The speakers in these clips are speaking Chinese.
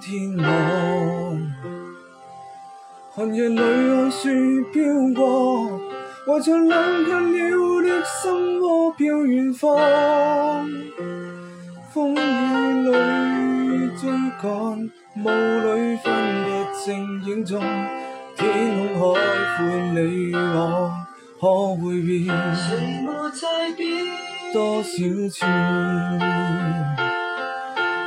天望，寒夜里看雪飘过，怀着冷却了的心窝，飘远方。风雨里追赶，雾里分不清影踪。天空海阔，你我可会变？谁我再变多少次？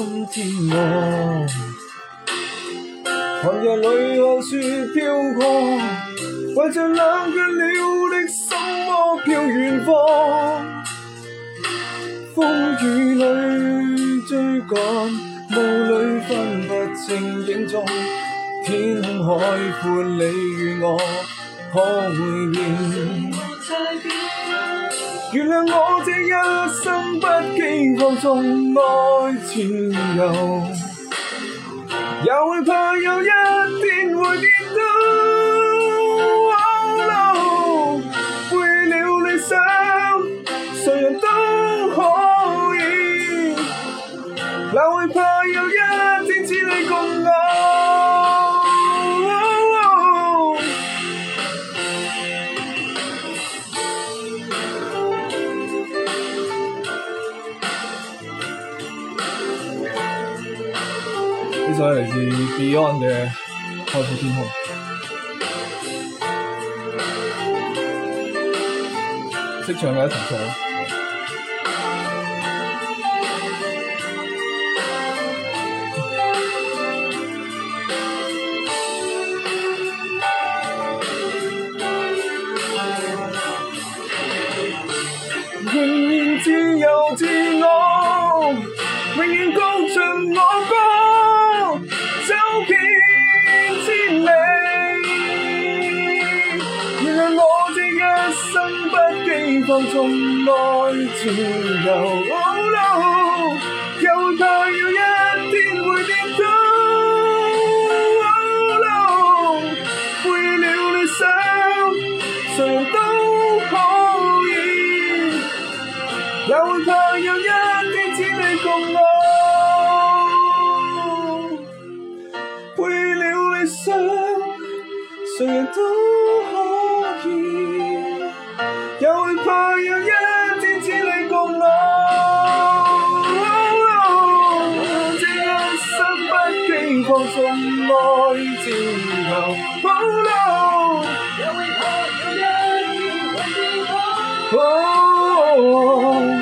今天我寒夜里看雪飘过，为着冷却了的心窝飘远方。风雨里追赶，雾里分不清影踪。天空海阔，你与我可会变？原谅我这一生不羁放纵爱自由，也会怕有一天会变到老路。为了理想，谁人都可以，哪会怕？呢首嚟自 Beyond 嘅开阔天空》，识唱嘅有唱。放纵爱自由，有怕有一天会跌倒。背了理想，谁都可以；也怕有一天只你共我。背了理想，谁人都可以。Oh.